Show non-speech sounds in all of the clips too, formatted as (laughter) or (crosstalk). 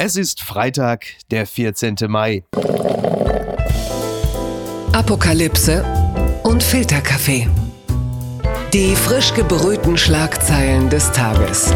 Es ist Freitag, der 14. Mai. Apokalypse und Filterkaffee. Die frisch gebrühten Schlagzeilen des Tages.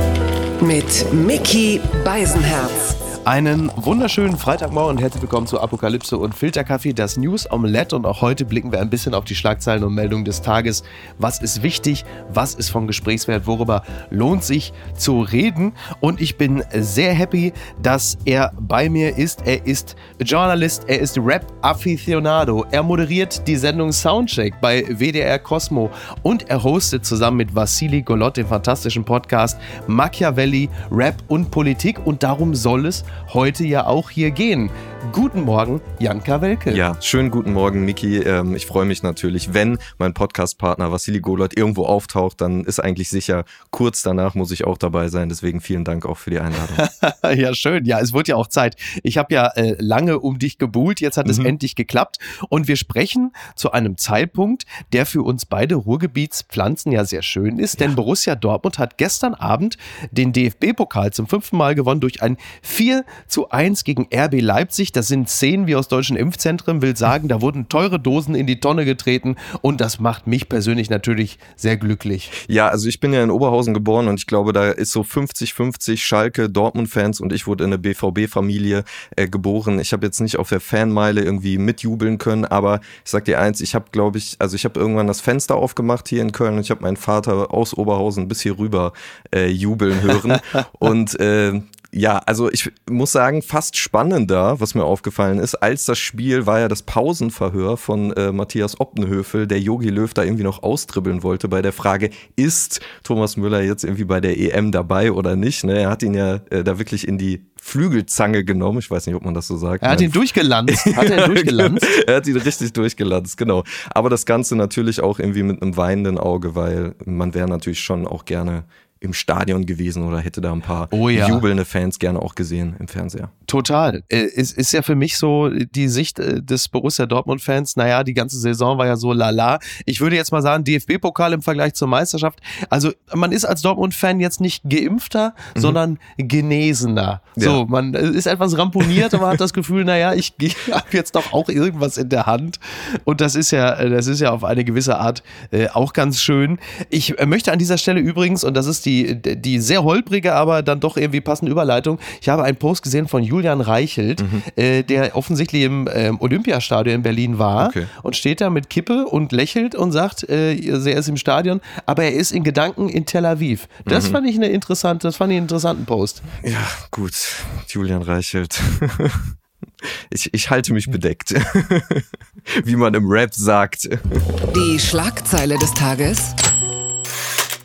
Mit Mickey Beisenherz. Einen wunderschönen Freitagmorgen und herzlich willkommen zu Apokalypse und Filterkaffee, das News Omelette. Und auch heute blicken wir ein bisschen auf die Schlagzeilen und Meldungen des Tages. Was ist wichtig? Was ist von Gesprächswert? Worüber lohnt sich zu reden? Und ich bin sehr happy, dass er bei mir ist. Er ist Journalist, er ist Rap-Aficionado. Er moderiert die Sendung Soundcheck bei WDR Cosmo und er hostet zusammen mit Vassili Golot den fantastischen Podcast Machiavelli, Rap und Politik. Und darum soll es heute ja auch hier gehen. Guten Morgen, Jan Kawelke. Ja, schönen guten Morgen, Miki. Ähm, ich freue mich natürlich, wenn mein Podcastpartner Vassili Golot irgendwo auftaucht, dann ist eigentlich sicher, kurz danach muss ich auch dabei sein. Deswegen vielen Dank auch für die Einladung. (laughs) ja, schön. Ja, es wird ja auch Zeit. Ich habe ja äh, lange um dich gebuhlt. Jetzt hat mhm. es endlich geklappt. Und wir sprechen zu einem Zeitpunkt, der für uns beide Ruhrgebietspflanzen ja sehr schön ist. Ja. Denn Borussia Dortmund hat gestern Abend den DFB-Pokal zum fünften Mal gewonnen durch ein 4 zu 1 gegen RB Leipzig. Das sind Szenen wie aus deutschen Impfzentren, will sagen, da wurden teure Dosen in die Tonne getreten und das macht mich persönlich natürlich sehr glücklich. Ja, also ich bin ja in Oberhausen geboren und ich glaube, da ist so 50-50 Schalke, Dortmund-Fans und ich wurde in eine BVB-Familie äh, geboren. Ich habe jetzt nicht auf der Fanmeile irgendwie mitjubeln können, aber ich sag dir eins, ich habe, glaube ich, also ich habe irgendwann das Fenster aufgemacht hier in Köln und ich habe meinen Vater aus Oberhausen bis hier rüber äh, jubeln hören (laughs) und äh, ja, also ich muss sagen, fast spannender, was mir aufgefallen ist, als das Spiel war ja das Pausenverhör von äh, Matthias Oppenhöfel, der Yogi Löw da irgendwie noch austribbeln wollte bei der Frage, ist Thomas Müller jetzt irgendwie bei der EM dabei oder nicht? Ne? Er hat ihn ja äh, da wirklich in die Flügelzange genommen. Ich weiß nicht, ob man das so sagt. Er hat ihn durchgelanzt. (laughs) Hat er durchgelanzt? (laughs) er hat ihn richtig durchgelanzt, genau. Aber das Ganze natürlich auch irgendwie mit einem weinenden Auge, weil man wäre natürlich schon auch gerne im Stadion gewesen oder hätte da ein paar oh ja. jubelnde Fans gerne auch gesehen im Fernseher. Total. Äh, es ist ja für mich so die Sicht äh, des Borussia Dortmund-Fans, naja, die ganze Saison war ja so lala. Ich würde jetzt mal sagen, DFB-Pokal im Vergleich zur Meisterschaft. Also man ist als Dortmund-Fan jetzt nicht geimpfter, mhm. sondern genesener. Ja. So, man ist etwas ramponiert, aber hat das Gefühl, naja, ich, (laughs) ich habe jetzt doch auch irgendwas in der Hand. Und das ist ja, das ist ja auf eine gewisse Art äh, auch ganz schön. Ich möchte an dieser Stelle übrigens, und das ist die die, die sehr holprige, aber dann doch irgendwie passende Überleitung. Ich habe einen Post gesehen von Julian Reichelt, mhm. äh, der offensichtlich im ähm, Olympiastadion in Berlin war okay. und steht da mit Kippe und lächelt und sagt, äh, er ist im Stadion, aber er ist in Gedanken in Tel Aviv. Das mhm. fand ich eine interessante, das fand ich einen interessanten Post. Ja, gut. Julian Reichelt. (laughs) Ich, ich halte mich bedeckt. (laughs) Wie man im Rap sagt. Die Schlagzeile des Tages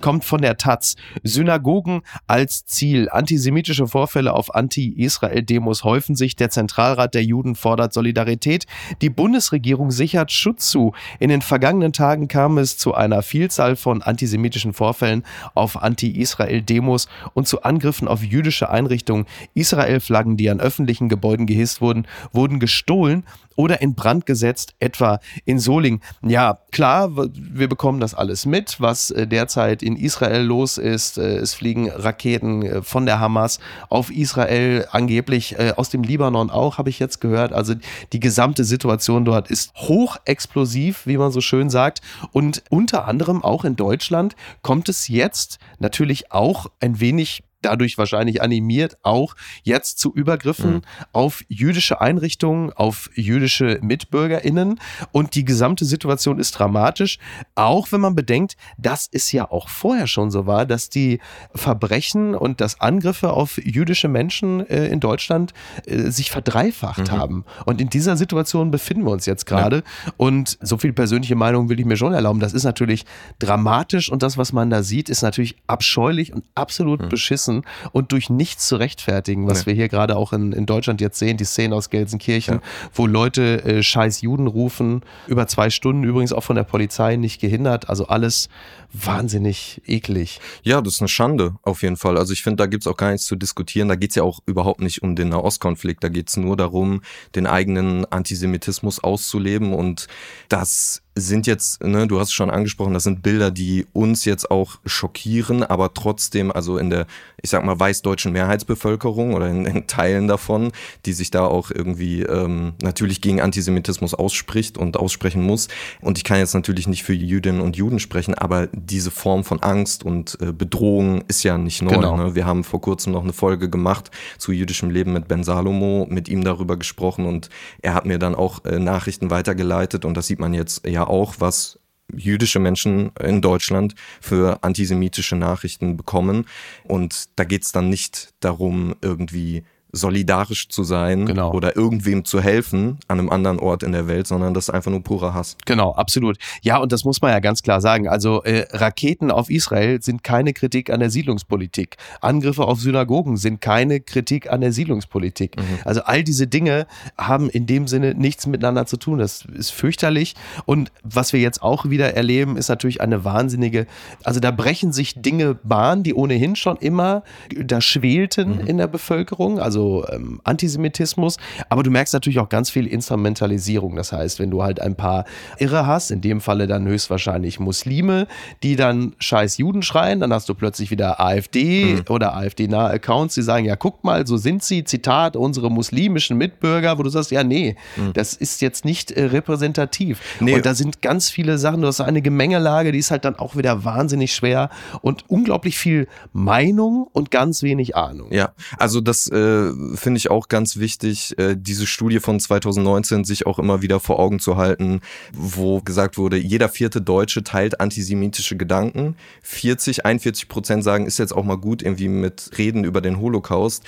kommt von der Taz. Synagogen als Ziel. Antisemitische Vorfälle auf Anti-Israel-Demos häufen sich. Der Zentralrat der Juden fordert Solidarität. Die Bundesregierung sichert Schutz zu. In den vergangenen Tagen kam es zu einer Vielzahl von antisemitischen Vorfällen auf Anti-Israel-Demos und zu Angriffen auf jüdische Einrichtungen. Israel-Flaggen, die an öffentlichen Gebäuden gehisst wurden, wurden gestohlen oder in Brand gesetzt, etwa in Solingen. Ja, klar, wir bekommen das alles mit, was äh, derzeit in Israel los ist. Äh, es fliegen Raketen äh, von der Hamas auf Israel, angeblich aus dem Libanon auch, habe ich jetzt gehört. Also die gesamte Situation dort ist hochexplosiv, wie man so schön sagt. Und unter anderem auch in Deutschland kommt es jetzt natürlich auch ein wenig dadurch wahrscheinlich animiert, auch jetzt zu Übergriffen mhm. auf jüdische Einrichtungen, auf jüdische MitbürgerInnen. Und die gesamte Situation ist dramatisch, auch wenn man bedenkt, dass es ja auch vorher schon so war, dass die Verbrechen und das Angriffe auf jüdische Menschen äh, in Deutschland äh, sich verdreifacht mhm. haben. Und in dieser Situation befinden wir uns jetzt gerade. Ja. Und so viel persönliche Meinung will ich mir schon erlauben. Das ist natürlich dramatisch und das, was man da sieht, ist natürlich abscheulich und absolut mhm. beschissen und durch nichts zu rechtfertigen, was nee. wir hier gerade auch in, in Deutschland jetzt sehen, die Szene aus Gelsenkirchen, ja. wo Leute äh, scheiß Juden rufen, über zwei Stunden übrigens auch von der Polizei nicht gehindert, also alles wahnsinnig eklig. Ja, das ist eine Schande auf jeden Fall. Also ich finde, da gibt es auch gar nichts zu diskutieren. Da geht es ja auch überhaupt nicht um den Nahostkonflikt. Da geht es nur darum, den eigenen Antisemitismus auszuleben und das sind jetzt, ne, du hast es schon angesprochen, das sind Bilder, die uns jetzt auch schockieren, aber trotzdem, also in der, ich sag mal, weißdeutschen Mehrheitsbevölkerung oder in, in Teilen davon, die sich da auch irgendwie ähm, natürlich gegen Antisemitismus ausspricht und aussprechen muss. Und ich kann jetzt natürlich nicht für Jüdinnen und Juden sprechen, aber diese Form von Angst und äh, Bedrohung ist ja nicht neu. Genau. Ne? Wir haben vor kurzem noch eine Folge gemacht zu jüdischem Leben mit Ben Salomo, mit ihm darüber gesprochen und er hat mir dann auch äh, Nachrichten weitergeleitet und das sieht man jetzt ja auch, was jüdische Menschen in Deutschland für antisemitische Nachrichten bekommen. Und da geht es dann nicht darum, irgendwie solidarisch zu sein genau. oder irgendwem zu helfen an einem anderen Ort in der Welt, sondern das ist einfach nur purer Hass. Genau, absolut. Ja, und das muss man ja ganz klar sagen. Also äh, Raketen auf Israel sind keine Kritik an der Siedlungspolitik. Angriffe auf Synagogen sind keine Kritik an der Siedlungspolitik. Mhm. Also all diese Dinge haben in dem Sinne nichts miteinander zu tun. Das ist fürchterlich. Und was wir jetzt auch wieder erleben, ist natürlich eine wahnsinnige, also da brechen sich Dinge Bahn, die ohnehin schon immer da schwelten mhm. in der Bevölkerung. Also also ähm, Antisemitismus, aber du merkst natürlich auch ganz viel Instrumentalisierung. Das heißt, wenn du halt ein paar Irre hast, in dem Falle dann höchstwahrscheinlich Muslime, die dann scheiß Juden schreien, dann hast du plötzlich wieder AfD mhm. oder AfD-nahe Accounts, die sagen, ja, guck mal, so sind sie, Zitat, unsere muslimischen Mitbürger, wo du sagst, ja, nee, mhm. das ist jetzt nicht äh, repräsentativ. Nee. Und da sind ganz viele Sachen, du hast eine Gemengelage, die ist halt dann auch wieder wahnsinnig schwer und unglaublich viel Meinung und ganz wenig Ahnung. Ja, also das äh, finde ich auch ganz wichtig, äh, diese Studie von 2019 sich auch immer wieder vor Augen zu halten, wo gesagt wurde, jeder vierte Deutsche teilt antisemitische Gedanken. 40, 41 Prozent sagen, ist jetzt auch mal gut irgendwie mit Reden über den Holocaust.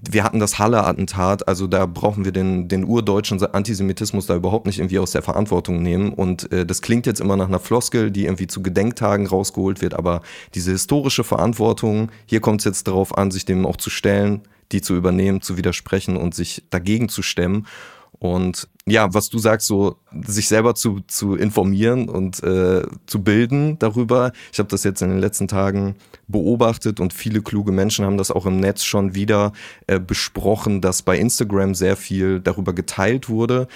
Wir hatten das Halle-Attentat, also da brauchen wir den, den urdeutschen Antisemitismus da überhaupt nicht irgendwie aus der Verantwortung nehmen. Und äh, das klingt jetzt immer nach einer Floskel, die irgendwie zu Gedenktagen rausgeholt wird, aber diese historische Verantwortung, hier kommt es jetzt darauf an, sich dem auch zu stellen die zu übernehmen, zu widersprechen und sich dagegen zu stemmen. Und ja, was du sagst, so sich selber zu, zu informieren und äh, zu bilden darüber. Ich habe das jetzt in den letzten Tagen beobachtet und viele kluge Menschen haben das auch im Netz schon wieder äh, besprochen, dass bei Instagram sehr viel darüber geteilt wurde.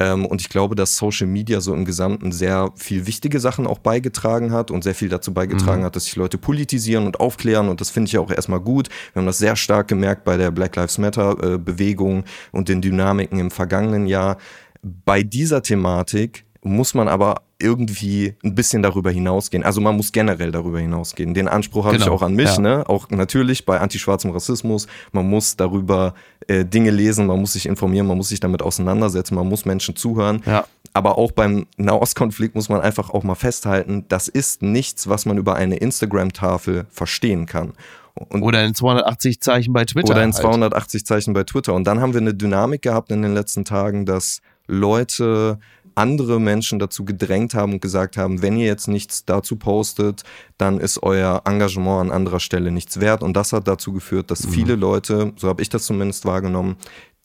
Ähm, und ich glaube, dass Social Media so im Gesamten sehr viel wichtige Sachen auch beigetragen hat und sehr viel dazu beigetragen mhm. hat, dass sich Leute politisieren und aufklären. Und das finde ich auch erstmal gut. Wir haben das sehr stark gemerkt bei der Black Lives Matter äh, Bewegung und den Dynamiken im vergangenen Jahr. Bei dieser Thematik muss man aber irgendwie ein bisschen darüber hinausgehen. Also man muss generell darüber hinausgehen. Den Anspruch habe genau. ich auch an mich, ja. ne? Auch natürlich bei antischwarzem Rassismus. Man muss darüber äh, Dinge lesen, man muss sich informieren, man muss sich damit auseinandersetzen, man muss Menschen zuhören. Ja. Aber auch beim Nahostkonflikt muss man einfach auch mal festhalten, das ist nichts, was man über eine Instagram-Tafel verstehen kann. Und oder in 280 Zeichen bei Twitter. Oder in 280 halt. Zeichen bei Twitter. Und dann haben wir eine Dynamik gehabt in den letzten Tagen, dass Leute andere Menschen dazu gedrängt haben und gesagt haben, wenn ihr jetzt nichts dazu postet, dann ist euer Engagement an anderer Stelle nichts wert. Und das hat dazu geführt, dass mhm. viele Leute, so habe ich das zumindest wahrgenommen,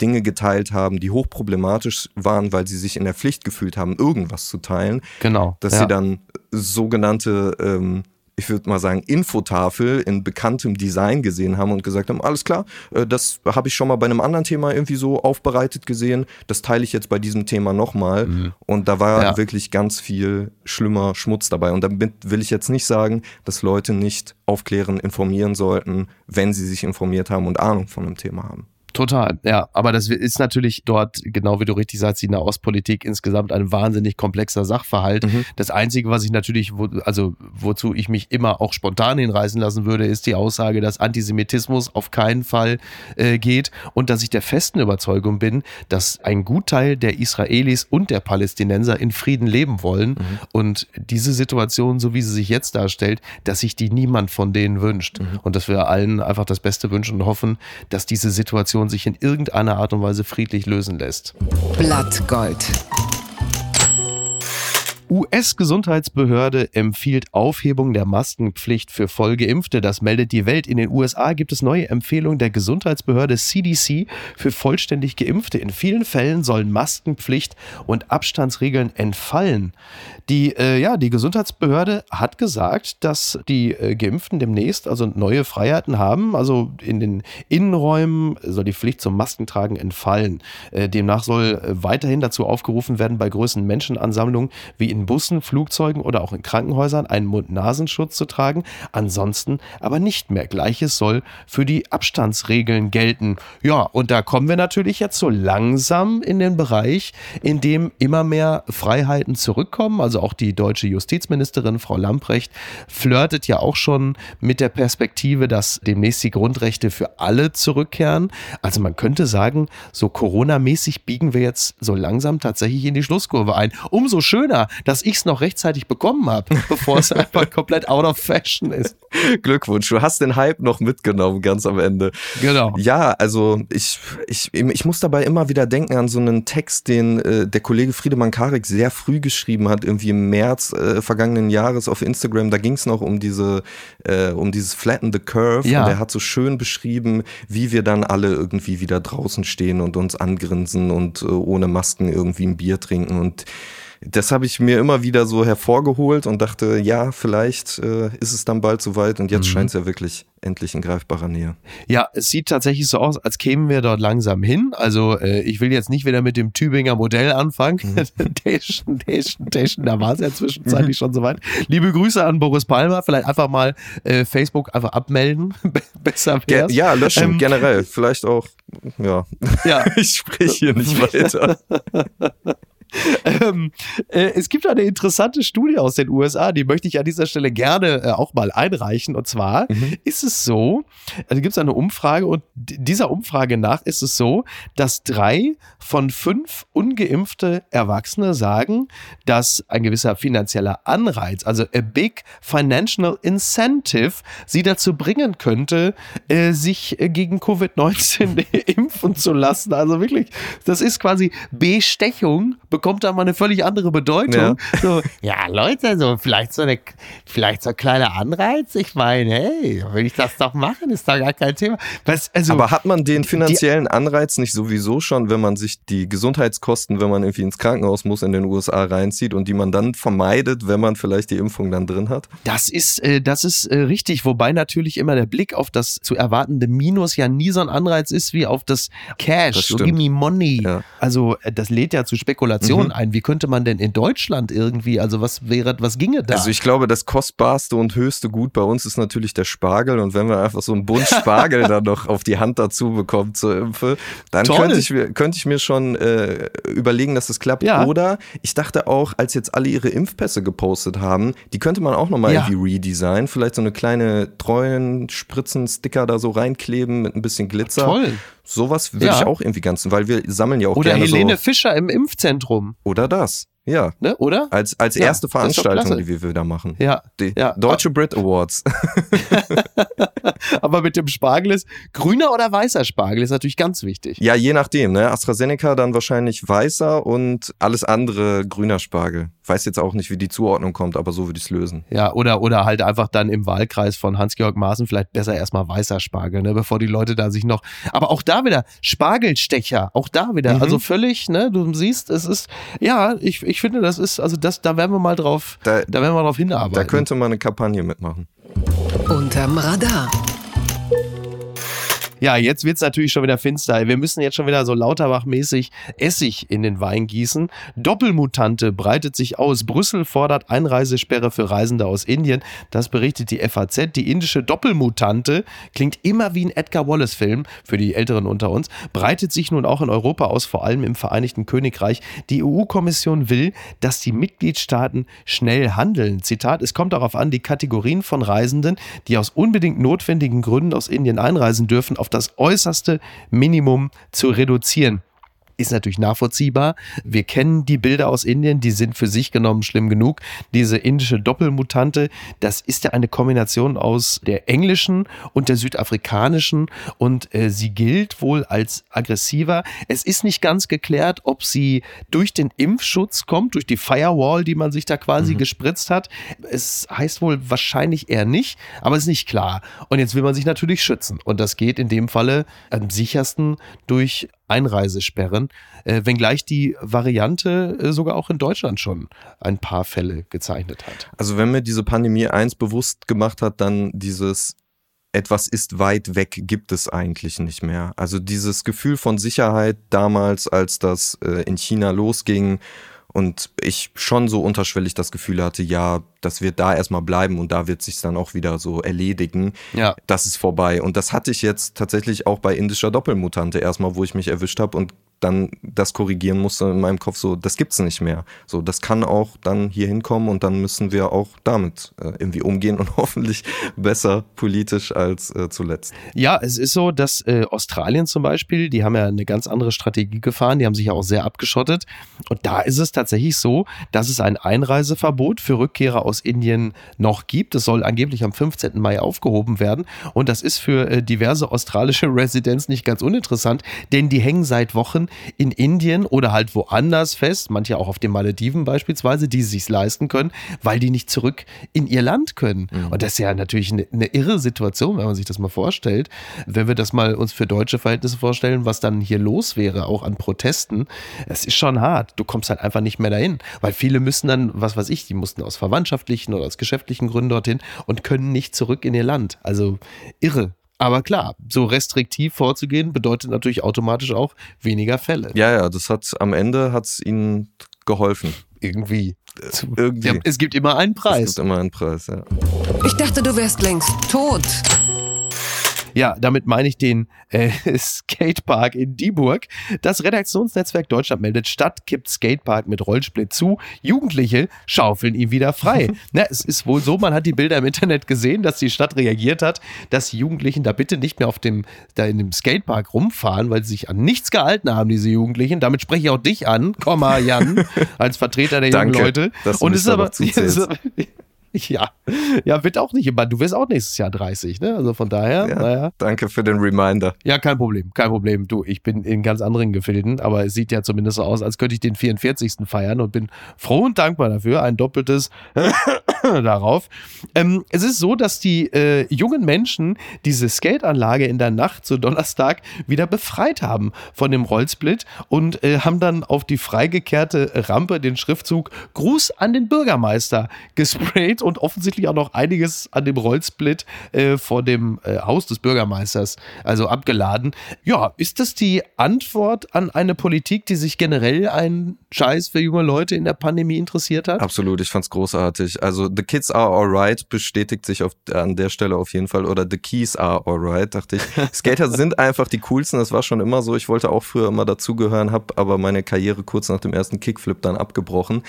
Dinge geteilt haben, die hochproblematisch waren, weil sie sich in der Pflicht gefühlt haben, irgendwas zu teilen. Genau. Dass ja. sie dann sogenannte ähm, ich würde mal sagen, Infotafel in bekanntem Design gesehen haben und gesagt haben, alles klar, äh, das habe ich schon mal bei einem anderen Thema irgendwie so aufbereitet gesehen, das teile ich jetzt bei diesem Thema nochmal. Mhm. Und da war ja. wirklich ganz viel schlimmer Schmutz dabei. Und damit will ich jetzt nicht sagen, dass Leute nicht aufklären, informieren sollten, wenn sie sich informiert haben und Ahnung von einem Thema haben. Total, ja. Aber das ist natürlich dort, genau wie du richtig sagst, die Nahostpolitik insgesamt ein wahnsinnig komplexer Sachverhalt. Mhm. Das Einzige, was ich natürlich, wo, also wozu ich mich immer auch spontan hinreißen lassen würde, ist die Aussage, dass Antisemitismus auf keinen Fall äh, geht und dass ich der festen Überzeugung bin, dass ein Gutteil der Israelis und der Palästinenser in Frieden leben wollen. Mhm. Und diese Situation, so wie sie sich jetzt darstellt, dass sich die niemand von denen wünscht. Mhm. Und dass wir allen einfach das Beste wünschen und hoffen, dass diese Situation Situation sich in irgendeiner Art und Weise friedlich lösen lässt. Blattgold. US-Gesundheitsbehörde empfiehlt Aufhebung der Maskenpflicht für Vollgeimpfte. Das meldet die Welt. In den USA gibt es neue Empfehlungen der Gesundheitsbehörde CDC für vollständig Geimpfte. In vielen Fällen sollen Maskenpflicht und Abstandsregeln entfallen. Die, äh, ja, die Gesundheitsbehörde hat gesagt, dass die äh, Geimpften demnächst also neue Freiheiten haben. Also in den Innenräumen soll die Pflicht zum Maskentragen entfallen. Äh, demnach soll äh, weiterhin dazu aufgerufen werden, bei größeren Menschenansammlungen wie in Bussen, Flugzeugen oder auch in Krankenhäusern einen Mund-Nasenschutz zu tragen, ansonsten aber nicht mehr. Gleiches soll für die Abstandsregeln gelten. Ja, und da kommen wir natürlich jetzt so langsam in den Bereich, in dem immer mehr Freiheiten zurückkommen. Also auch die deutsche Justizministerin Frau Lamprecht flirtet ja auch schon mit der Perspektive, dass demnächst die Grundrechte für alle zurückkehren. Also man könnte sagen, so Corona-mäßig biegen wir jetzt so langsam tatsächlich in die Schlusskurve ein. Umso schöner, dass ich es noch rechtzeitig bekommen habe, (laughs) bevor es einfach komplett out of fashion ist. Glückwunsch, du hast den Hype noch mitgenommen, ganz am Ende. Genau. Ja, also ich, ich, ich muss dabei immer wieder denken an so einen Text, den äh, der Kollege Friedemann Karik sehr früh geschrieben hat, irgendwie im März äh, vergangenen Jahres auf Instagram. Da ging es noch um diese, äh, um dieses Flatten the Curve. Ja. Und er hat so schön beschrieben, wie wir dann alle irgendwie wieder draußen stehen und uns angrinsen und äh, ohne Masken irgendwie ein Bier trinken und das habe ich mir immer wieder so hervorgeholt und dachte, ja, vielleicht äh, ist es dann bald soweit und jetzt mhm. scheint es ja wirklich endlich in greifbarer Nähe. Ja, es sieht tatsächlich so aus, als kämen wir dort langsam hin. Also äh, ich will jetzt nicht wieder mit dem Tübinger Modell anfangen. Mhm. (laughs) Tation, Tation, da war es ja zwischenzeitlich schon soweit. Liebe Grüße an Boris Palmer. Vielleicht einfach mal äh, Facebook einfach abmelden. (laughs) Besser wär's. Ja, löschen, ähm, generell. Vielleicht auch, ja. ja. (laughs) ich spreche hier nicht weiter. Ähm, äh, es gibt eine interessante Studie aus den USA, die möchte ich an dieser Stelle gerne äh, auch mal einreichen. Und zwar mhm. ist es so, also gibt es eine Umfrage und dieser Umfrage nach ist es so, dass drei von fünf ungeimpfte Erwachsene sagen, dass ein gewisser finanzieller Anreiz, also a big financial incentive, sie dazu bringen könnte, äh, sich äh, gegen Covid-19 (laughs) impfen zu lassen. Also wirklich, das ist quasi Bestechung bekommt da mal eine völlig andere Bedeutung. Ja, so, ja Leute, so vielleicht so eine, vielleicht so ein kleiner Anreiz. Ich meine, hey, will ich das doch machen, ist da gar kein Thema. Was, also, Aber hat man den finanziellen Anreiz nicht sowieso schon, wenn man sich die Gesundheitskosten, wenn man irgendwie ins Krankenhaus muss, in den USA reinzieht und die man dann vermeidet, wenn man vielleicht die Impfung dann drin hat? Das ist, äh, das ist äh, richtig, wobei natürlich immer der Blick auf das zu erwartende Minus ja nie so ein Anreiz ist wie auf das Cash, das so give me money. Ja. Also äh, das lädt ja zu Spekulationen Informationen mhm. ein. Wie könnte man denn in Deutschland irgendwie, also was wäre, was ginge da? Also ich glaube, das kostbarste und höchste Gut bei uns ist natürlich der Spargel und wenn wir einfach so einen Bund (laughs) Spargel dann noch auf die Hand dazu bekommen zur Impfe, dann könnte ich, könnte ich mir schon äh, überlegen, dass das klappt. Ja. Oder ich dachte auch, als jetzt alle ihre Impfpässe gepostet haben, die könnte man auch nochmal ja. irgendwie redesignen. Vielleicht so eine kleine treuen Spritzen, Sticker da so reinkleben mit ein bisschen Glitzer. Toll. Sowas würde ja. ich auch irgendwie ganz, weil wir sammeln ja auch Oder gerne Helene so Fischer im Impfzentrum. Oder das. Ja. Ne, oder? Als, als ja, erste Veranstaltung, die wir da machen. Ja. Die ja. Deutsche Brit Awards. Aber mit dem Spargel ist grüner oder weißer Spargel ist natürlich ganz wichtig. Ja, je nachdem. Ne? AstraZeneca dann wahrscheinlich weißer und alles andere grüner Spargel. Weiß jetzt auch nicht, wie die Zuordnung kommt, aber so würde ich es lösen. Ja, oder, oder halt einfach dann im Wahlkreis von Hans-Georg Maaßen vielleicht besser erstmal weißer Spargel, ne, bevor die Leute da sich noch. Aber auch da wieder Spargelstecher, auch da wieder. Mhm. Also völlig, ne, du siehst, es ist, ja, ich, ich finde, das ist, also das, da werden wir mal drauf, da, da werden wir drauf hinarbeiten. Da könnte man eine Kampagne mitmachen. Unterm Radar. Ja, jetzt wird's natürlich schon wieder finster. Wir müssen jetzt schon wieder so lauterbachmäßig Essig in den Wein gießen. Doppelmutante breitet sich aus. Brüssel fordert Einreisesperre für Reisende aus Indien. Das berichtet die FAZ. Die indische Doppelmutante klingt immer wie ein Edgar Wallace-Film für die Älteren unter uns, breitet sich nun auch in Europa aus, vor allem im Vereinigten Königreich. Die EU-Kommission will, dass die Mitgliedstaaten schnell handeln. Zitat, es kommt darauf an, die Kategorien von Reisenden, die aus unbedingt notwendigen Gründen aus Indien einreisen dürfen, auf das äußerste Minimum zu reduzieren ist natürlich nachvollziehbar. Wir kennen die Bilder aus Indien, die sind für sich genommen schlimm genug. Diese indische Doppelmutante, das ist ja eine Kombination aus der englischen und der südafrikanischen und äh, sie gilt wohl als aggressiver. Es ist nicht ganz geklärt, ob sie durch den Impfschutz kommt, durch die Firewall, die man sich da quasi mhm. gespritzt hat. Es heißt wohl wahrscheinlich eher nicht, aber es ist nicht klar. Und jetzt will man sich natürlich schützen und das geht in dem Falle am sichersten durch Einreisesperren, äh, wenngleich die Variante äh, sogar auch in Deutschland schon ein paar Fälle gezeichnet hat. Also wenn mir diese Pandemie eins bewusst gemacht hat, dann dieses etwas ist weit weg gibt es eigentlich nicht mehr. Also dieses Gefühl von Sicherheit damals, als das äh, in China losging Und ich schon so unterschwellig das Gefühl hatte, ja, das wird da erstmal bleiben und da wird sich dann auch wieder so erledigen. Ja. Das ist vorbei. Und das hatte ich jetzt tatsächlich auch bei indischer Doppelmutante erstmal, wo ich mich erwischt habe und dann das korrigieren musste in meinem Kopf, so, das gibt's nicht mehr. So, das kann auch dann hier hinkommen und dann müssen wir auch damit äh, irgendwie umgehen und (laughs) hoffentlich besser politisch als äh, zuletzt. Ja, es ist so, dass äh, Australien zum Beispiel, die haben ja eine ganz andere Strategie gefahren, die haben sich ja auch sehr abgeschottet. Und da ist es tatsächlich so, dass es ein Einreiseverbot für Rückkehrer aus Indien noch gibt. Es soll angeblich am 15. Mai aufgehoben werden. Und das ist für äh, diverse australische (laughs) Residents nicht ganz uninteressant, denn die hängen seit Wochen in Indien oder halt woanders fest, manche auch auf den Malediven beispielsweise, die sich leisten können, weil die nicht zurück in ihr Land können. Mhm. Und das ist ja natürlich eine, eine, irre Situation, wenn man sich das mal vorstellt. Wenn wir das mal uns für deutsche Verhältnisse vorstellen, was dann hier los wäre, auch an Protesten, es ist schon hart. Du kommst halt einfach nicht mehr dahin, weil viele müssen dann, was weiß ich, die mussten aus verwandtschaftlichen oder aus geschäftlichen Gründen dorthin und können nicht zurück in ihr Land. Also irre. Aber klar, so restriktiv vorzugehen bedeutet natürlich automatisch auch weniger Fälle. Ja, ja, das hat am Ende hat es ihnen geholfen. Irgendwie. Äh, irgendwie. Ja, es gibt immer einen Preis. Es gibt immer einen Preis, ja. Ich dachte, du wärst längst tot. Ja, damit meine ich den äh, (laughs) Skatepark in Dieburg. Das Redaktionsnetzwerk Deutschland meldet Stadt, kippt Skatepark mit Rollsplit zu. Jugendliche schaufeln ihn wieder frei. (laughs) Na, es ist wohl so, man hat die Bilder im Internet gesehen, dass die Stadt reagiert hat, dass die Jugendlichen da bitte nicht mehr auf dem, da in dem Skatepark rumfahren, weil sie sich an nichts gehalten haben, diese Jugendlichen. Damit spreche ich auch dich an, Komma Jan, (laughs) als Vertreter der jungen Leute. Dass du Und es ist aber, (laughs) Ja, ja, wird auch nicht immer. Du wirst auch nächstes Jahr 30, ne? Also von daher, ja, naja. Danke für den Reminder. Ja, kein Problem, kein Problem. Du, ich bin in ganz anderen Gefilden, aber es sieht ja zumindest so aus, als könnte ich den 44. feiern und bin froh und dankbar dafür. Ein doppeltes (coughs) darauf. Ähm, es ist so, dass die äh, jungen Menschen diese Skateanlage in der Nacht zu Donnerstag wieder befreit haben von dem Rollsplit und äh, haben dann auf die freigekehrte Rampe den Schriftzug Gruß an den Bürgermeister gesprayt und offensichtlich auch noch einiges an dem Rollsplit äh, vor dem äh, Haus des Bürgermeisters, also abgeladen. Ja, ist das die Antwort an eine Politik, die sich generell einen Scheiß für junge Leute in der Pandemie interessiert hat? Absolut, ich fand's großartig. Also The Kids are alright bestätigt sich auf, an der Stelle auf jeden Fall oder The Keys are alright, dachte ich. (laughs) Skater sind einfach die coolsten, das war schon immer so. Ich wollte auch früher immer dazugehören, habe aber meine Karriere kurz nach dem ersten Kickflip dann abgebrochen.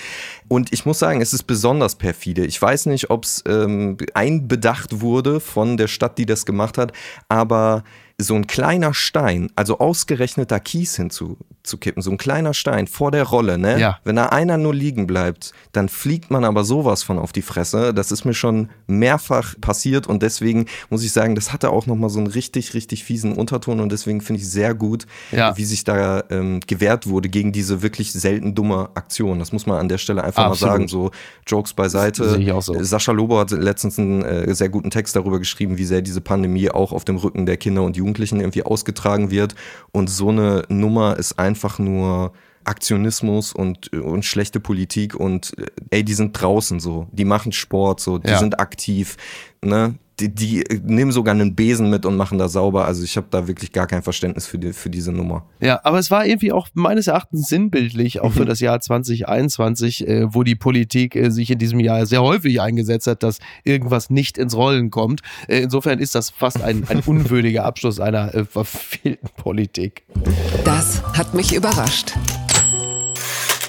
Und ich muss sagen, es ist besonders perfide. Ich weiß nicht, ob es ähm, einbedacht wurde von der Stadt, die das gemacht hat, aber so ein kleiner Stein, also ausgerechneter Kies hinzukippen, so ein kleiner Stein vor der Rolle, ne? Ja. Wenn da einer nur liegen bleibt, dann fliegt man aber sowas von auf die Fresse. Das ist mir schon mehrfach passiert und deswegen muss ich sagen, das hatte auch nochmal so einen richtig, richtig fiesen Unterton und deswegen finde ich sehr gut, ja. wie sich da ähm, gewehrt wurde gegen diese wirklich selten dumme Aktion. Das muss man an der Stelle einfach Absolut. mal sagen. So Jokes beiseite. So. Sascha Lobo hat letztens einen äh, sehr guten Text darüber geschrieben, wie sehr diese Pandemie auch auf dem Rücken der Kinder und Jugendlichen Jugendlichen irgendwie ausgetragen wird. Und so eine Nummer ist einfach nur Aktionismus und, und schlechte Politik und ey, die sind draußen so, die machen Sport so, die Ja. sind aktiv, ne? Die, die nehmen sogar einen Besen mit und machen da sauber. Also ich habe da wirklich gar kein Verständnis für, die, für diese Nummer. Ja, aber es war irgendwie auch meines Erachtens sinnbildlich, auch für das Jahr 2021, äh, wo die Politik äh, sich in diesem Jahr sehr häufig eingesetzt hat, dass irgendwas nicht ins Rollen kommt. Äh, insofern ist das fast ein, ein (laughs) unwürdiger Abschluss einer äh, verfehlten Politik. Das hat mich überrascht.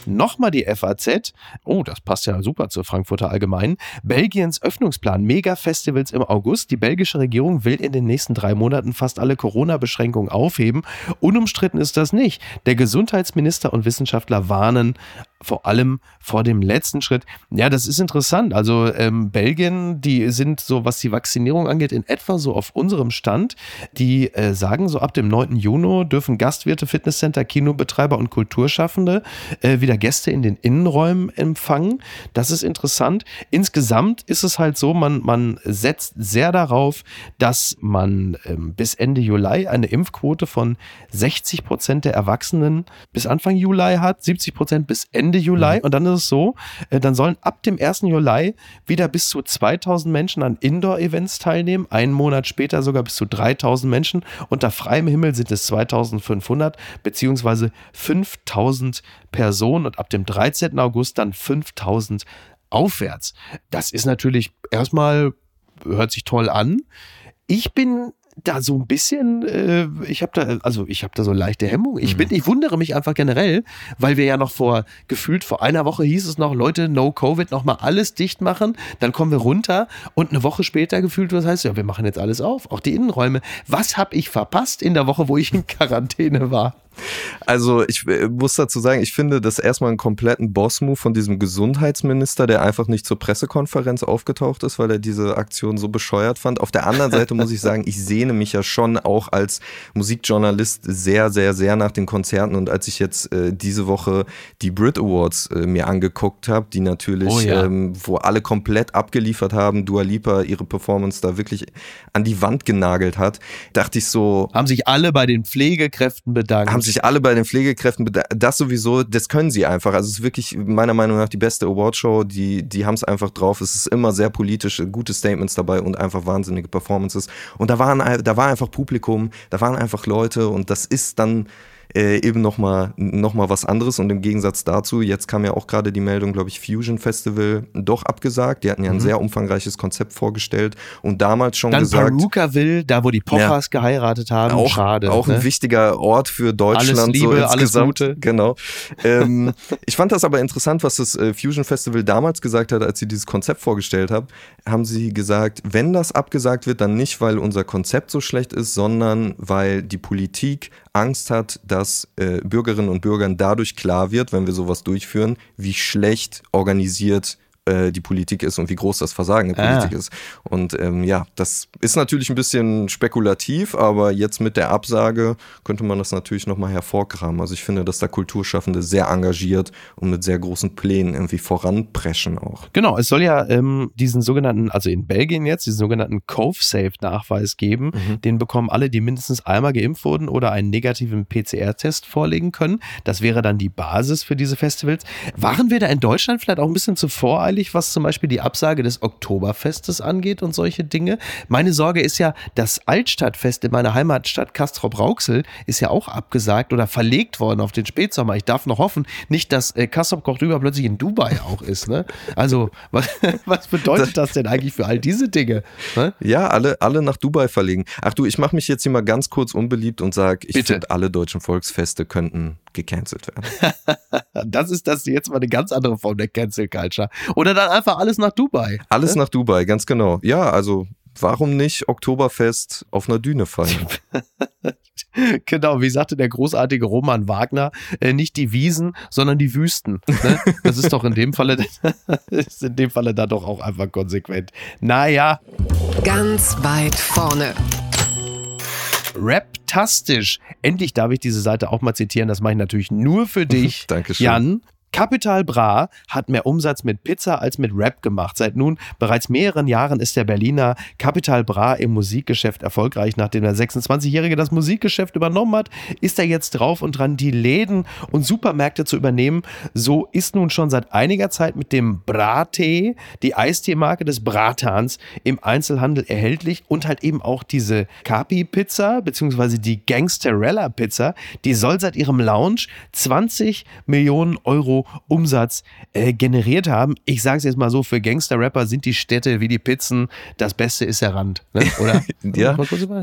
Nochmal die FAZ. Oh, das passt ja super zur Frankfurter Allgemeinen. Belgiens Öffnungsplan Mega-Festivals im August. Die belgische Regierung will in den nächsten drei Monaten fast alle Corona-Beschränkungen aufheben. Unumstritten ist das nicht. Der Gesundheitsminister und Wissenschaftler warnen vor allem vor dem letzten Schritt. Ja, das ist interessant. Also ähm, Belgien, die sind so, was die Vaccinierung angeht, in etwa so auf unserem Stand. Die äh, sagen, so ab dem 9. Juni dürfen Gastwirte, Fitnesscenter, Kinobetreiber und Kulturschaffende äh, wieder Gäste in den Innenräumen empfangen. Das ist interessant. Insgesamt ist es halt so, man, man setzt sehr darauf, dass man ähm, bis Ende Juli eine Impfquote von 60 Prozent der Erwachsenen bis Anfang Juli hat, 70 Prozent bis Ende Ende Juli. Mhm. Und dann ist es so, äh, dann sollen ab dem 1. Juli wieder bis zu 2000 Menschen an Indoor-Events teilnehmen. Einen Monat später sogar bis zu 3000 Menschen. Unter freiem Himmel sind es 2500 beziehungsweise 5000 Personen und ab dem 13. August dann 5000 aufwärts. Das ist natürlich erstmal, hört sich toll an. Ich bin da so ein bisschen, äh, ich habe da, also ich habe da so leichte Hemmung. Ich bin, mhm. ich wundere mich einfach generell, weil wir ja noch vor, gefühlt vor einer Woche hieß es noch, Leute, no Covid, nochmal alles dicht machen, dann kommen wir runter und eine Woche später gefühlt, was heißt ja, wir machen jetzt alles auf, auch die Innenräume. Was habe ich verpasst in der Woche, wo ich in Quarantäne war? Also ich äh, muss dazu sagen, ich finde das erstmal einen kompletten Boss-Move von diesem Gesundheitsminister, der einfach nicht zur Pressekonferenz aufgetaucht ist, weil er diese Aktion so bescheuert fand. Auf der anderen Seite muss ich sagen, ich sehne mich ja schon auch als Musikjournalist sehr, sehr, sehr nach den Konzerten. Und als ich jetzt äh, diese Woche die Brit Awards äh, mir angeguckt habe, die natürlich, oh ja. ähm, wo alle komplett abgeliefert haben, Dua Lipa ihre Performance da wirklich an die Wand genagelt hat, dachte ich so. Haben sich alle bei den Pflegekräften bedankt. Haben sich alle bei den Pflegekräften, das sowieso, das können sie einfach. Also es ist wirklich meiner Meinung nach die beste Awardshow. Die, die haben es einfach drauf. Es ist immer sehr politisch, gute Statements dabei und einfach wahnsinnige Performances. Und da waren, da war einfach Publikum, da waren einfach Leute und das ist dann äh, eben nochmal noch mal was anderes. Und im Gegensatz dazu, jetzt kam ja auch gerade die Meldung, glaube ich, Fusion Festival doch abgesagt. Die hatten ja ein mhm. sehr umfangreiches Konzept vorgestellt und damals schon Dann gesagt. Perukaville, da wo die Pochers ja, geheiratet haben, auch, schade. Auch ne? ein wichtiger Ort für Deutschland. Alles Liebe, so alles Gute. Genau. ähm, (laughs) ich fand das aber interessant, was das äh, Fusion Festival damals gesagt hat, als sie dieses Konzept vorgestellt haben. Haben sie gesagt, wenn das abgesagt wird, dann nicht, weil unser Konzept so schlecht ist, sondern weil die Politik Angst hat, dass äh, Bürgerinnen und Bürgern dadurch klar wird, wenn wir sowas durchführen, wie schlecht organisiert äh, die Politik ist und wie groß das Versagen der ah. Politik ist. Und ähm, ja, das ist natürlich ein bisschen spekulativ, aber jetzt mit der Absage könnte man das natürlich nochmal hervorkramen. Also ich finde, dass da Kulturschaffende sehr engagiert und mit sehr großen Plänen irgendwie voranpreschen auch. Genau, es soll ja ähm, diesen sogenannten, also in Belgien jetzt, diesen sogenannten Cove-Safe-Nachweis geben. Mhm. Den bekommen alle, die mindestens einmal geimpft wurden oder einen negativen PCR-Test vorlegen können. Das wäre dann die Basis für diese Festivals. Waren wir da in Deutschland vielleicht auch ein bisschen zu voreilig? Ärgerlich, was zum Beispiel die Absage des Oktoberfestes angeht und solche Dinge. Meine Sorge ist ja, das Altstadtfest in meiner Heimatstadt Castrop-Rauxel ist ja auch abgesagt oder verlegt worden auf den Spätsommer. Ich darf noch hoffen, nicht, dass äh, Castrop Kocht über plötzlich in Dubai auch ist. Ne? Also, (laughs) was, was bedeutet das denn eigentlich für all diese Dinge? Ne? Ja, alle, alle nach Dubai verlegen. Ach du, ich mache mich jetzt hier mal ganz kurz unbeliebt und sage, ich finde, alle deutschen Volksfeste könnten gecancelt werden. (laughs) das ist das jetzt mal eine ganz andere Form der Cancel Culture. Oder dann einfach alles nach Dubai. Alles ne? nach Dubai, ganz genau. Ja, also warum nicht Oktoberfest auf einer Düne feiern? (laughs) genau, wie sagte der großartige Roman Wagner, äh, nicht die Wiesen, sondern die Wüsten. Ne? Das ist doch in dem Falle, (laughs) ist in dem Falle da doch auch einfach konsequent. Naja. Ganz weit vorne. Raptastisch. Endlich darf ich diese Seite auch mal zitieren. Das mache ich natürlich nur für dich, (laughs) Dankeschön. Jan. Capital Bra hat mehr Umsatz mit Pizza als mit Rap gemacht. Seit nun bereits mehreren Jahren ist der Berliner Capital Bra im Musikgeschäft erfolgreich. Nachdem der 26-Jährige das Musikgeschäft übernommen hat, ist er jetzt drauf und dran, die Läden und Supermärkte zu übernehmen. So ist nun schon seit einiger Zeit mit dem Brattee die Eisteemarke des Bratans im Einzelhandel erhältlich und halt eben auch diese Capi Pizza beziehungsweise die Gangsterella Pizza. Die soll seit ihrem Launch 20 Millionen Euro Umsatz äh, generiert haben. Ich sage es jetzt mal so, für Gangster-Rapper sind die Städte wie die Pizzen, das Beste ist der Rand, ne? oder? (laughs) ja,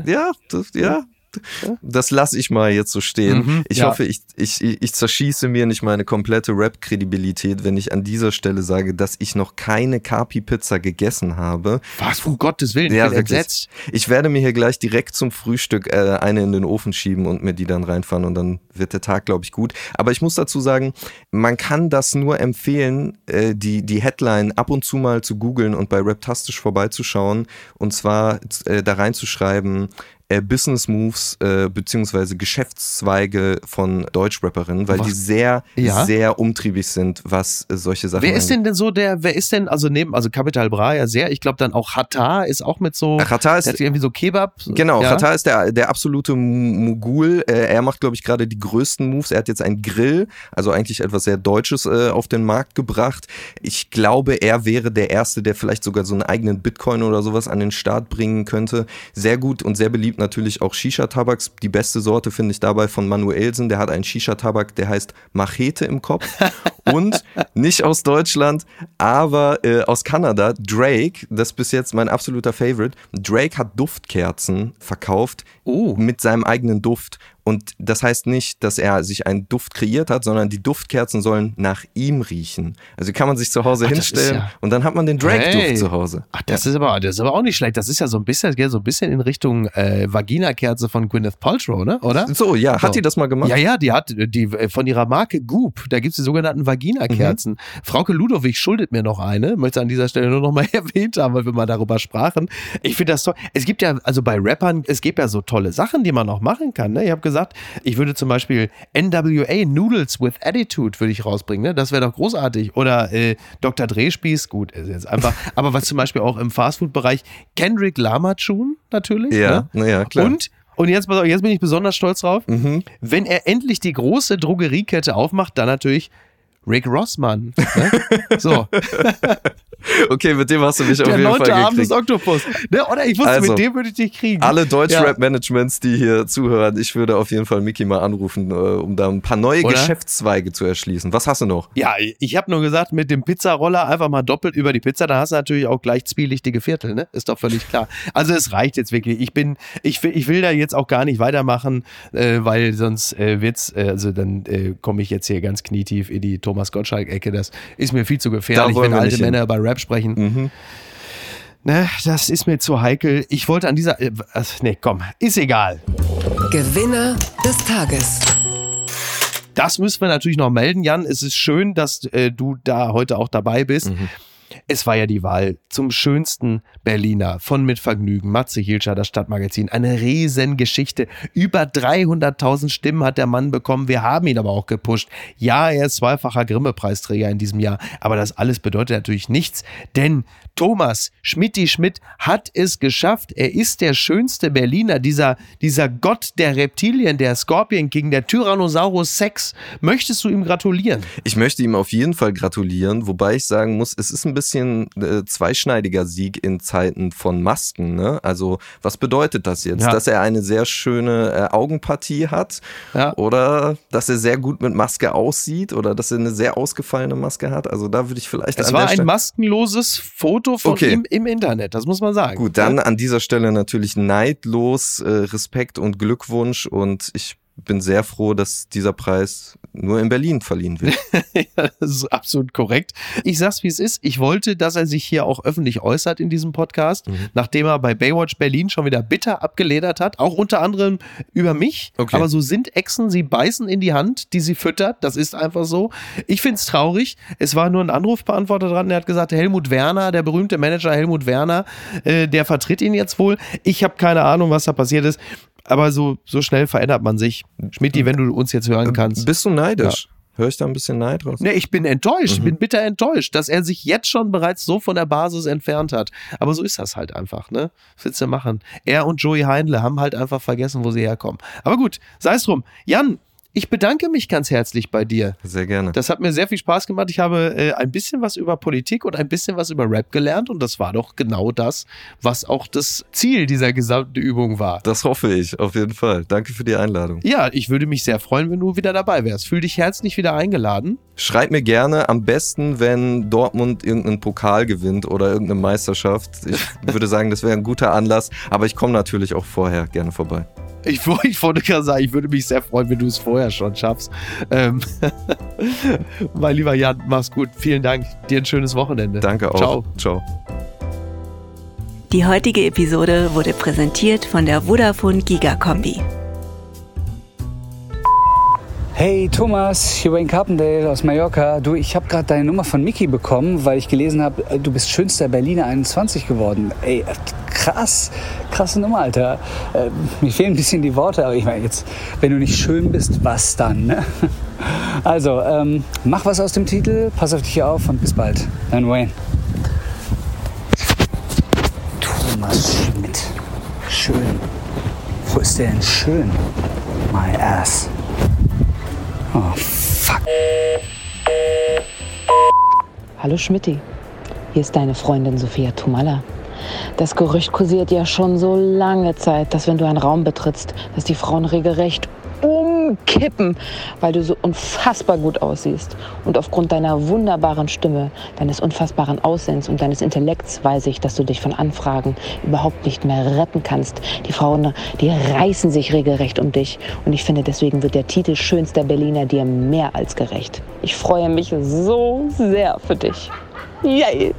ja, das, ja, das lasse ich mal jetzt so stehen. Mhm, ich ja. hoffe, ich, ich, ich zerschieße mir nicht meine komplette Rap-Kredibilität, wenn ich an dieser Stelle sage, dass ich noch keine Capi-Pizza gegessen habe. Was, um Gottes Willen, ja, entsetzt. Ich werde mir hier gleich direkt zum Frühstück äh, eine in den Ofen schieben und mir die dann reinfahren und dann wird der Tag, glaube ich, gut. Aber ich muss dazu sagen, man kann das nur empfehlen, äh, die, die Headline ab und zu mal zu googeln und bei Raptastisch vorbeizuschauen und zwar äh, da reinzuschreiben, äh, Business Moves äh, beziehungsweise Geschäftszweige von Deutschrapperinnen, weil Was? die sehr, Ja? sehr umtriebig sind, was äh, solche Sachen Wer ist denn denn so der, wer ist denn, also neben, also Capital Bra ja sehr, ich glaube dann auch Hatta ist auch mit so, Hatta ist irgendwie so Kebab. Genau, ja? Katar ist der, der absolute Mogul. Äh, er macht, glaube ich, gerade die größten Moves. Er hat jetzt einen Grill, also eigentlich etwas sehr Deutsches, äh, auf den Markt gebracht. Ich glaube, er wäre der Erste, der vielleicht sogar so einen eigenen Bitcoin oder sowas an den Start bringen könnte. Sehr gut und sehr beliebt natürlich auch Shisha-Tabaks. Die beste Sorte finde ich dabei von Manuelsen. Der hat einen Shisha-Tabak, der heißt Machete im Kopf. (laughs) und nicht aus Deutschland, aber äh, aus Kanada. Drake, das ist bis jetzt mein absoluter Favorite. Drake hat Duftkerzen verkauft Oh. mit seinem eigenen Duft. Und das heißt nicht, dass er sich einen Duft kreiert hat, sondern die Duftkerzen sollen nach ihm riechen. Also kann man sich zu Hause Ach, hinstellen ja- und dann hat man den Drake-Duft Hey. zu Hause. Ach, das ist aber, das ist aber auch nicht schlecht. Das ist ja so ein bisschen, geht so ein bisschen in Richtung äh, Vagina-Kerze von Gwyneth Paltrow, ne? Oder? So, ja, hat So. die das mal gemacht? Ja, ja, die hat die äh, von ihrer Marke Goop, da gibt's die sogenannten Vagina-Kerzen. Mhm. Frauke Ludowig schuldet mir noch eine, möchte an dieser Stelle nur noch mal (laughs) erwähnt haben, weil wir mal darüber sprachen. Ich finde das toll. Es gibt ja, also bei Rappern, es gibt ja so tolle Sachen, die man auch machen kann. Ne? Ich habe gesagt, ich würde zum Beispiel NWA Noodles with Attitude würde ich rausbringen. Ne? Das wäre doch großartig. Oder äh, Dr. Drehspieß, gut, ist jetzt einfach. (laughs) aber was zum Beispiel auch im Fastfood-Bereich, Kendrick Lamar-Chun natürlich. Ja, ne? naja, klar. Und und jetzt, jetzt bin ich besonders stolz drauf. Mhm. Wenn er endlich die große Drogeriekette aufmacht, dann natürlich Rick Rossmann. Ne? (laughs) So, Okay, mit dem hast du mich auf der jeden neunte Fall Arm des gekriegt. Oktopus. Ne? Oder ich wusste, Also, mit dem würde ich dich kriegen. Alle. Deutsch-Rap-Managements, die hier zuhören, ich würde auf jeden Fall Mickey mal anrufen, äh, um da ein paar neue Oder? Geschäftszweige zu erschließen. Was hast du noch? Ja, ich habe nur gesagt, mit dem Pizzaroller einfach mal doppelt über die Pizza, da hast du natürlich auch gleich zwielichtige Viertel, ne? Ist doch völlig klar. Also es reicht jetzt wirklich. Ich bin, ich will, ich will da jetzt auch gar nicht weitermachen, äh, weil sonst äh, wird's, äh, also dann äh, komme ich jetzt hier ganz knietief in die Thomas Gottschalk-Ecke. Das ist mir viel zu gefährlich, wenn alte. Männer über Rap sprechen. Mhm. Ne, das ist mir zu heikel. Ich wollte an dieser, äh, nee, komm, ist egal. Gewinner des Tages. Das müssen wir natürlich noch melden, Jan. Es ist schön, dass äh, du da heute auch dabei bist. Es war ja die Wahl zum schönsten Berliner von Mit Vergnügen, Matze Hilscher, das Stadtmagazin. Eine Riesengeschichte. Über 300.000 Stimmen hat der Mann bekommen. Wir haben ihn aber auch gepusht. Ja, er ist zweifacher Grimme-Preisträger in diesem Jahr. Aber das alles bedeutet natürlich nichts, denn Thomas Schmidti Schmidt hat es geschafft. Er ist der schönste Berliner, dieser, dieser Gott der Reptilien, der Scorpion King, der Tyrannosaurus Sex. Möchtest du ihm gratulieren? Ich möchte ihm auf jeden Fall gratulieren, wobei ich sagen muss, es ist ein bisschen äh, zweischneidiger Sieg in Zeiten von Masken. Ne? Also was bedeutet das jetzt? Ja. Dass er eine sehr schöne äh, Augenpartie hat Ja. oder dass er sehr gut mit Maske aussieht oder dass er eine sehr ausgefallene Maske hat? Also da würde ich vielleicht Es war ein Stelle- maskenloses Foto von Okay. ihm im Internet, das muss man sagen. Gut, dann an dieser Stelle natürlich neidlos äh, Respekt und Glückwunsch und ich bin sehr froh, dass dieser Preis nur in Berlin verliehen wird. (laughs) Ja, das ist absolut korrekt. Ich sag's wie es ist. Ich wollte, dass er sich hier auch öffentlich äußert in diesem Podcast, Mhm. nachdem er bei Baywatch Berlin schon wieder bitter abgeledert hat, auch unter anderem über mich. Okay. Aber so sind Echsen, sie beißen in die Hand, die sie füttert. Das ist einfach so. Ich find's traurig. Es war nur ein Anrufbeantworter dran, der hat gesagt, Helmut Werner, der berühmte Manager Helmut Werner, äh, der vertritt ihn jetzt wohl. Ich habe keine Ahnung, was da passiert ist. Aber so, so schnell verändert man sich. Schmidti, wenn du uns jetzt hören kannst. Bist du neidisch? Höre ich da ein bisschen Neid raus? Ne, ich bin enttäuscht, Mhm. bin bitter enttäuscht, dass er sich jetzt schon bereits so von der Basis entfernt hat. Aber so ist das halt einfach, ne? Was willst du machen? Er und Joey Heinle haben halt einfach vergessen, wo sie herkommen. Aber gut, sei es drum. Jan, ich bedanke mich ganz herzlich bei dir. Sehr gerne. Das hat mir sehr viel Spaß gemacht. Ich habe äh, ein bisschen was über Politik und ein bisschen was über Rap gelernt und das war doch genau das, was auch das Ziel dieser gesamten Übung war. Das hoffe ich, auf jeden Fall. Danke für die Einladung. Ja, ich würde mich sehr freuen, wenn du wieder dabei wärst. Fühl dich herzlich wieder eingeladen. Schreib mir gerne, am besten, wenn Dortmund irgendeinen Pokal gewinnt oder irgendeine Meisterschaft. Ich (laughs) würde sagen, das wäre ein guter Anlass, aber ich komme natürlich auch vorher gerne vorbei. Ich, ich wollte gerade sagen, ich würde mich sehr freuen, wenn du es vorher schon schaffst. Ähm, (laughs) mein lieber Jan, mach's gut. Vielen Dank. Dir ein schönes Wochenende. Danke auch. Ciao. Ciao. Die heutige Episode wurde präsentiert von der Vodafone Giga Kombi. Hey Thomas, hier Wayne Carpendale aus Mallorca. Du, ich habe gerade deine Nummer von Mickey bekommen, weil ich gelesen habe, du bist schönster Berliner 21 geworden. Ey, krass, krasse Nummer, Alter. Äh, mir fehlen ein bisschen die Worte, aber ich meine jetzt, wenn du nicht schön bist, was dann? Ne? (laughs) Also, ähm, mach was aus dem Titel, pass auf dich auf und bis bald. Dein Wayne. Thomas Schmidt. Schön. Wo ist der denn schön? My ass. Oh, fuck. Hallo Schmidti, hier ist deine Freundin Sophia Tumala. Das Gerücht kursiert ja schon so lange Zeit, dass wenn du einen Raum betrittst, dass die Frauen regelrecht umkippen, weil du so unfassbar gut aussiehst. Und aufgrund deiner wunderbaren Stimme, deines unfassbaren Aussehens und deines Intellekts weiß ich, dass du dich von Anfragen überhaupt nicht mehr retten kannst. Die Frauen, die reißen sich regelrecht um dich. Und ich finde, deswegen wird der Titel Schönster Berliner dir mehr als gerecht. Ich freue mich so sehr für dich. Yay!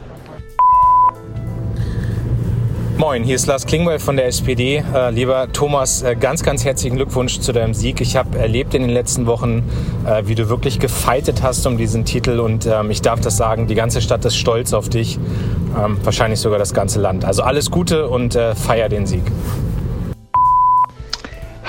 Moin, hier ist Lars Klingbeil von der SPD. Äh, lieber Thomas, äh, ganz, ganz herzlichen Glückwunsch zu deinem Sieg. Ich habe erlebt in den letzten Wochen, äh, wie du wirklich gefeitet hast um diesen Titel und ähm, ich darf das sagen, die ganze Stadt ist stolz auf dich, ähm, wahrscheinlich sogar das ganze Land. Also alles Gute und äh, feier den Sieg.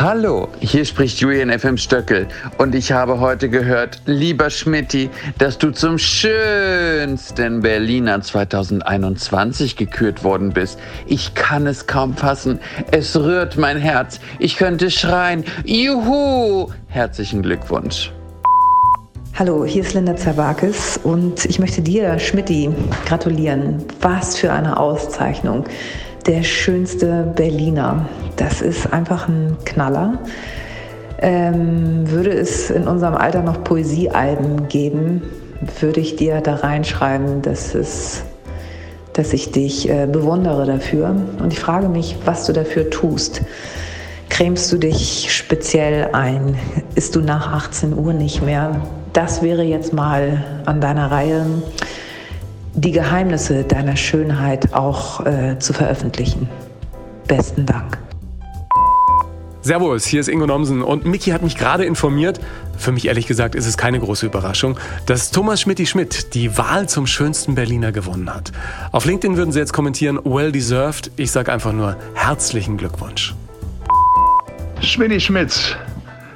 Hallo, hier spricht Julian FM Stöckel und ich habe heute gehört, lieber Schmidti, dass du zum schönsten Berliner 2021 gekürt worden bist. Ich kann es kaum fassen. Es rührt mein Herz. Ich könnte schreien. Juhu! Herzlichen Glückwunsch. Hallo, hier ist Linda Zerwakis und ich möchte dir, Schmidti, gratulieren. Was für eine Auszeichnung der schönste Berliner. Das ist einfach ein Knaller. Ähm, würde es in unserem Alter noch Poesiealben geben, würde ich dir da reinschreiben, dass, es, dass ich dich äh, bewundere dafür. Und ich frage mich, was du dafür tust. Cremst du dich speziell ein? Ist du nach 18 Uhr nicht mehr? Das wäre jetzt mal an deiner Reihe die Geheimnisse deiner Schönheit auch äh, zu veröffentlichen. Besten Dank. Servus, hier ist Ingo Nomsen und Miki hat mich gerade informiert, für mich ehrlich gesagt ist es keine große Überraschung, dass Thomas Schmidt die Wahl zum schönsten Berliner gewonnen hat. Auf LinkedIn würden sie jetzt kommentieren, well deserved. Ich sage einfach nur herzlichen Glückwunsch. Schmidti Schmitz,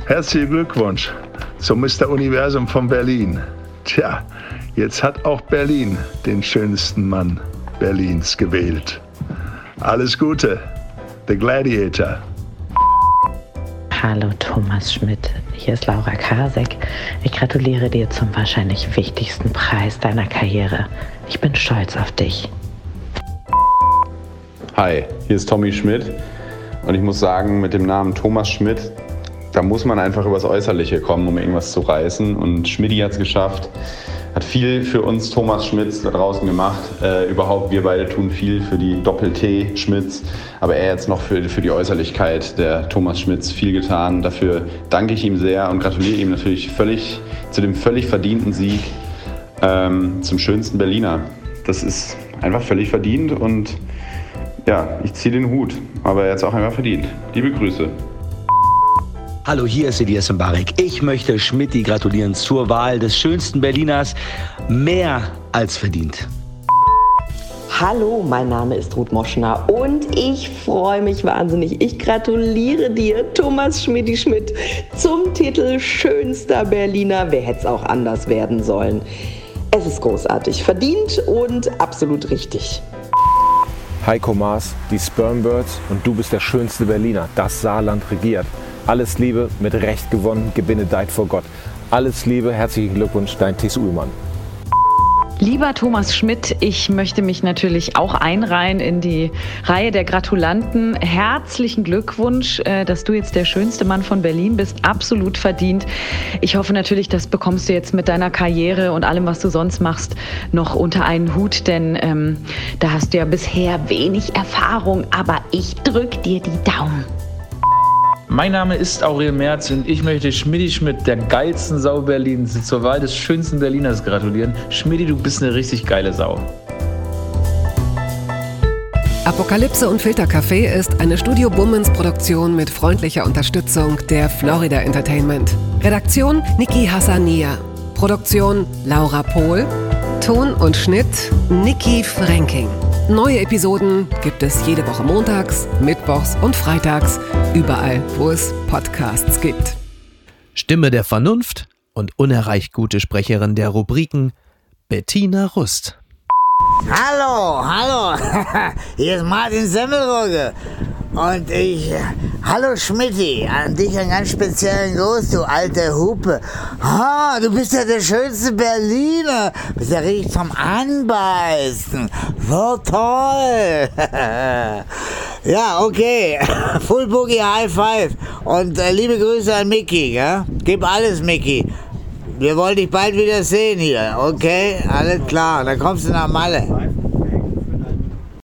herzlichen Glückwunsch zum Mr. Universum von Berlin. Tja, Jetzt hat auch Berlin den schönsten Mann Berlins gewählt. Alles Gute, The Gladiator. Hallo Thomas Schmidt, hier ist Laura Kasek. Ich gratuliere dir zum wahrscheinlich wichtigsten Preis deiner Karriere. Ich bin stolz auf dich. Hi, hier ist Tommy Schmidt und ich muss sagen, mit dem Namen Thomas Schmidt, da muss man einfach übers Äußerliche kommen, um irgendwas zu reißen und Schmidti hat es geschafft hat viel für uns Thomas Schmitz da draußen gemacht. Äh, überhaupt, wir beide tun viel für die Doppel-T Schmitz, aber er jetzt noch für, für die Äußerlichkeit der Thomas Schmitz viel getan. Dafür danke ich ihm sehr und gratuliere ihm natürlich völlig zu dem völlig verdienten Sieg ähm, zum schönsten Berliner. Das ist einfach völlig verdient und ja, ich ziehe den Hut, aber er hat es auch einfach verdient. Liebe Grüße. Hallo, hier ist Elias Mbarek. Ich möchte Schmidti gratulieren zur Wahl des schönsten Berliners. Mehr als verdient. Hallo, mein Name ist Ruth Moschner und ich freue mich wahnsinnig. Ich gratuliere dir, Thomas Schmidti Schmidt, zum Titel Schönster Berliner. Wer hätte es auch anders werden sollen? Es ist großartig, verdient und absolut richtig. Heiko Maas, die Spermbirds und du bist der schönste Berliner. Das Saarland regiert. Alles Liebe, mit Recht gewonnen, gebenedeit vor Gott. Alles Liebe, herzlichen Glückwunsch, dein Thies Uhlmann. Lieber Thomas Schmidt, ich möchte mich natürlich auch einreihen in die Reihe der Gratulanten. Herzlichen Glückwunsch, äh, dass du jetzt der schönste Mann von Berlin bist. Absolut verdient. Ich hoffe natürlich, das bekommst du jetzt mit deiner Karriere und allem, was du sonst machst, noch unter einen Hut, denn ähm, da hast du ja bisher wenig Erfahrung. Aber ich drück dir die Daumen. Mein Name ist Aurel Merz und ich möchte Schmidti Schmidt, der geilsten Sau Berlins, zur Wahl des schönsten Berliners gratulieren. Schmidti, du bist eine richtig geile Sau. Apokalypse und Filtercafé ist eine Studio Bummens Produktion mit freundlicher Unterstützung der Florida Entertainment. Redaktion Niki Hassania. Produktion Laura Pohl. Ton und Schnitt Niki Franking. Neue Episoden gibt es jede Woche montags, mittwochs und freitags, überall, wo es Podcasts gibt. Stimme der Vernunft und unerreicht gute Sprecherin der Rubriken Bettina Rust. Hallo, hallo, (laughs) hier ist Martin Semmelrogge. Und ich, hallo Schmidti, an dich einen ganz speziellen Gruß, du alte Hupe. Ah, du bist ja der schönste Berliner. Bist ja richtig zum Anbeißen. So toll. (laughs) ja, okay. (laughs) Full Boogie High Five. Und äh, liebe Grüße an Mickey, ja? Gib alles, Mickey. Wir wollen dich bald wieder sehen hier, okay? Alles klar, dann kommst du nach Malle.